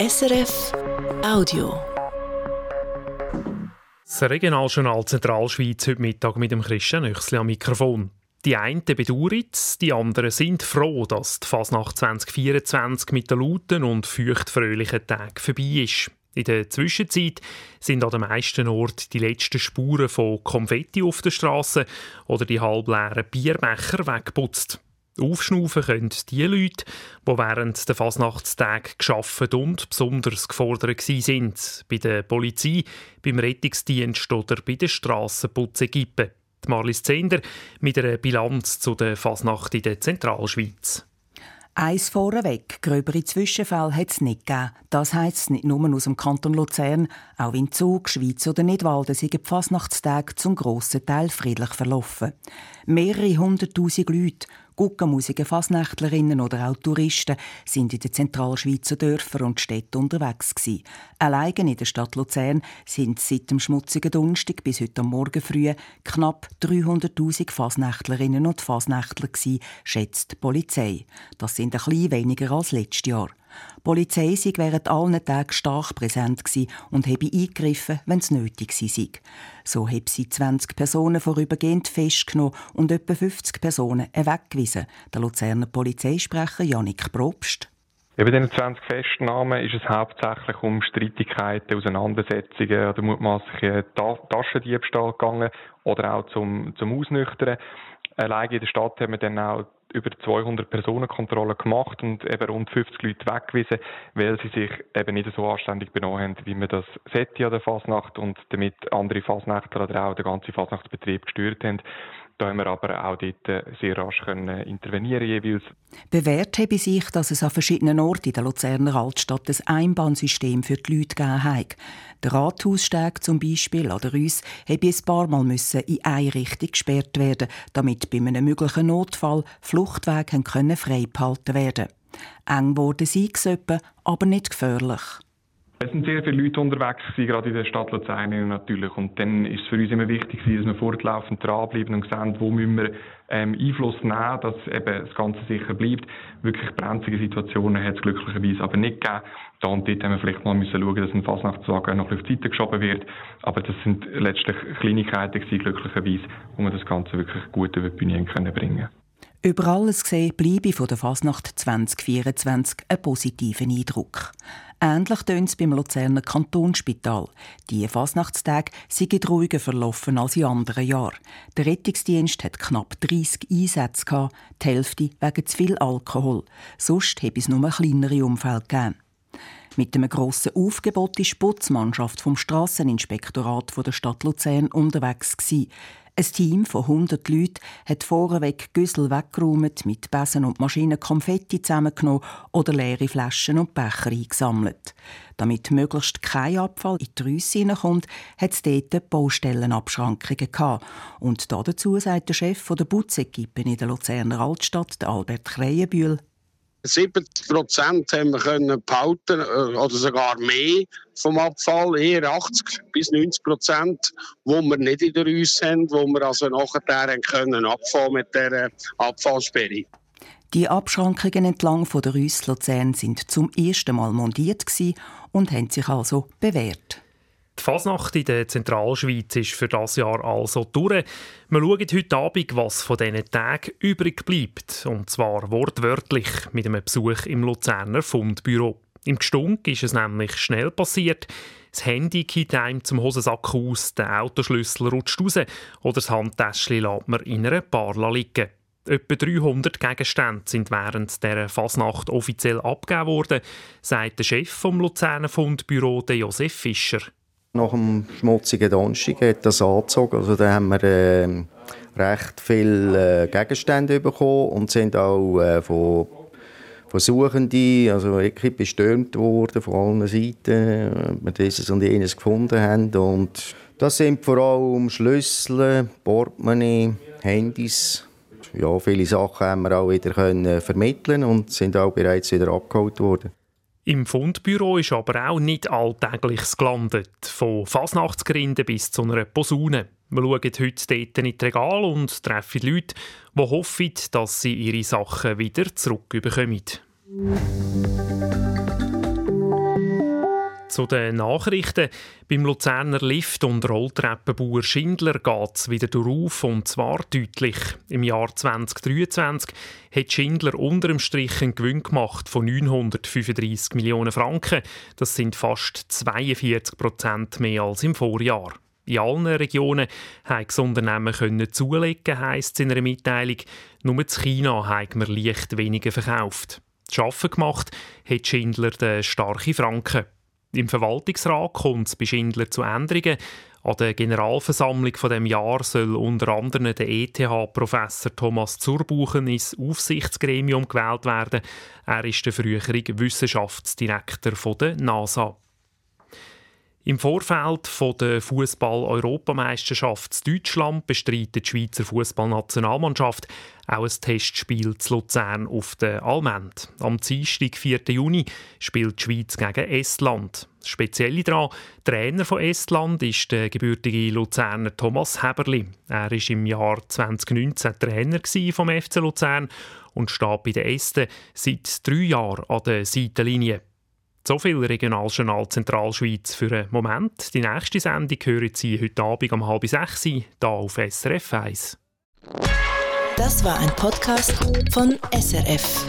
SRF Audio. Das Regionaljournal Zentralschweiz heute Mittag mit dem Christian Nöchsli am Mikrofon. Die einen bedauern es, die anderen sind froh, dass die Fasnacht 2024 mit den lauten und feuchtfröhlichen Tagen vorbei ist. In der Zwischenzeit sind an den meisten Orten die letzten Spuren von Konfetti auf der Straße oder die halbleeren Bierbecher weggeputzt. Aufschnaufen können die Leute, die während der Fasnachtstagen geschafft und besonders gefordert sind. Bei der Polizei, beim Rettungsdienst oder bei den Strassenputzegippen. Marlies Zender mit einer Bilanz zu der Fasnacht in der Zentralschweiz. Eins vorweg, gröbere Zwischenfälle hat es nicht gegeben. Das heisst nicht nur aus dem Kanton Luzern, auch in Zug, Schweiz oder Nidwalden sind die Fasnachtstage zum grossen Teil friedlich verlaufen. Mehrere hunderttausend Leute, Guckenmusiker, Fasnächtlerinnen oder auch Touristen sind in den Zentralschweizer Dörfern und Städten unterwegs gewesen. Allein in der Stadt Luzern sind seit dem schmutzigen Donnerstag bis heute Morgen früh knapp 300.000 Fasnächtlerinnen und Fasnächtler gewesen, schätzt die Polizei. Das sind ein bisschen weniger als letztes Jahr. Die Polizei sei während allen Tagen stark präsent und habe eingegriffen, wenn es nötig sei. So hat sie 20 Personen vorübergehend festgenommen und etwa 50 Personen weggewiesen. Der Luzerner Polizeisprecher Janik Probst. Bei diesen 20 Festnahmen ist es hauptsächlich um Streitigkeiten, Auseinandersetzungen oder mutmaßliche Taschendiebstahl gegangen oder auch zum, zum Ausnüchtern. Allein in der Stadt haben wir dann auch über 200 Personenkontrollen gemacht und eben rund 50 Leute weggewiesen, weil sie sich eben nicht so anständig benommen haben, wie man das sollte an der Fasnacht und damit andere Fasnächtler oder auch der ganze Fasnachtsbetrieb gestört haben. Da haben wir aber auch dort äh, sehr rasch können intervenieren jeweils. Bewährt habe sich, dass es an verschiedenen Orten in der Luzerner Altstadt ein Einbahnsystem für die Leute gegeben hat. Der Rathaussteg zum Beispiel oder uns habe ein paar Mal müssen in eine Richtung gesperrt werden, damit bei einem möglichen Notfall Fluchtwege frei behalten werden. Eng wurde sie aber nicht gefährlich. Es sind sehr viele Leute unterwegs gewesen, gerade in der Stadt Luzern natürlich. Und dann ist es für uns immer wichtig dass wir fortlaufend dranbleiben und sehen, wo müssen wir ähm, Einfluss nehmen, dass eben das Ganze sicher bleibt. Wirklich brenzige Situationen hat es glücklicherweise aber nicht gegeben. Da und dort haben wir vielleicht mal müssen schauen, dass ein Fasnachtswagen noch auf die Seite geschoben wird. Aber das sind letztlich Kleinigkeiten gewesen, glücklicherweise, wo wir das Ganze wirklich gut über die Bühne können über alles gesehen bleibe von der Fasnacht 2024 ein positiver Eindruck. Ähnlich tönt es beim Luzerner Kantonsspital. Die Fasnachtstage sind ruhiger verlaufen als in anderen Jahren. Der Rettungsdienst hat knapp 30 Einsätze gehabt, die Hälfte wegen zu viel Alkohol. Sonst habe es nur kleinere Umfälle gegeben. Mit einem grossen Aufgebot ist die Putzmannschaft vom Strasseninspektorat der Stadt Luzern unterwegs gewesen. Ein Team von 100 Leuten hat vorweg Güssel weggeräumt, mit Besen und Maschinen Konfetti zusammengenommen oder leere Flaschen und Becher eingesammelt. Damit möglichst kein Abfall in die Rüsse hineinkommt, hat es dort Baustellenabschrankungen gehabt. Und dazu sagt der Chef der Putzequipe in der Luzerner Altstadt, Albert Kreienbühl, 70 Prozent haben wir können behalten äh, oder sogar mehr vom Abfall, eher 80 bis 90 Prozent, wo wir nicht in der Rüsse haben, wo wir also nachher können abfahren mit der Abfallsperre. Die Abschrankungen entlang von der Rüsse Luzern sind zum ersten Mal montiert und haben sich also bewährt. Die Fasnacht in der Zentralschweiz ist für das Jahr also durch. Wir schauen heute Abend, was von diesen Tagen übrig bleibt. Und zwar wortwörtlich mit einem Besuch im Luzerner Fundbüro. Im Gestunk ist es nämlich schnell passiert. Das Handy geht einem zum Hosensack aus, der Autoschlüssel rutscht raus oder das Handtäschchen lässt man in einer Bar liegen. Etwa 300 Gegenstände sind während der Fasnacht offiziell abgegeben worden, sagt der Chef vom Luzerner Fundbüro, Josef Fischer. Nach dem schmutzigen Donnerstag hat das angezogen. Also da haben wir äh, recht viele äh, Gegenstände bekommen und sind auch äh, von, von Suchenden, also wirklich bestürmt worden von allen Seiten, äh, wir dieses und jenes gefunden haben. Und das sind vor allem Schlüssel, Portemonnaie, Handys. Ja, viele Sachen haben wir auch wieder können vermitteln und sind auch bereits wieder abgeholt worden. Im Fundbüro ist aber auch nicht Alltägliches gelandet. Von Fasnachtsgrinden bis zu einer Posaune. Wir schauen heute dort in die Regal und treffen Leute, die hoffen, dass sie ihre Sachen wieder zurückbekommen. Zu den Nachrichten. Beim Luzerner Lift- und Rolltreppenbauer Schindler geht es wieder auf und zwar deutlich. Im Jahr 2023 hat Schindler unter dem Strich einen Gewinn gemacht von 935 Millionen Franken. Das sind fast 42 Prozent mehr als im Vorjahr. In allen Regionen haben das Unternehmen können zulegen, heisst es in einer Mitteilung. Nur in China haben wir leicht weniger verkauft. Das Schaffen gemacht hat Schindler den starken Franken. Im Verwaltungsrat kommt es bei Schindler zu Änderungen. An der Generalversammlung von dem Jahr soll unter anderem der ETH-Professor Thomas Zurbuchen ins Aufsichtsgremium gewählt werden. Er ist der frühere Wissenschaftsdirektor der NASA. Im Vorfeld der Fußball-Europameisterschaft Deutschland bestreitet die Schweizer Fußballnationalmannschaft auch ein Testspiel zu Luzern auf der Almend. Am Dienstag, 4. Juni, spielt die Schweiz gegen Estland. Das Spezielle daran, Trainer von Estland ist der gebürtige Luzerner Thomas Heberli. Er war im Jahr 2019 Trainer vom FC Luzern und steht bei den Esten seit drei Jahren an der Seitenlinie. So viel Regionaljournal Zentralschweiz für einen Moment. Die nächste Sendung hören Sie heute Abend um halb sechs hier auf SRF 1. Das war ein Podcast von SRF.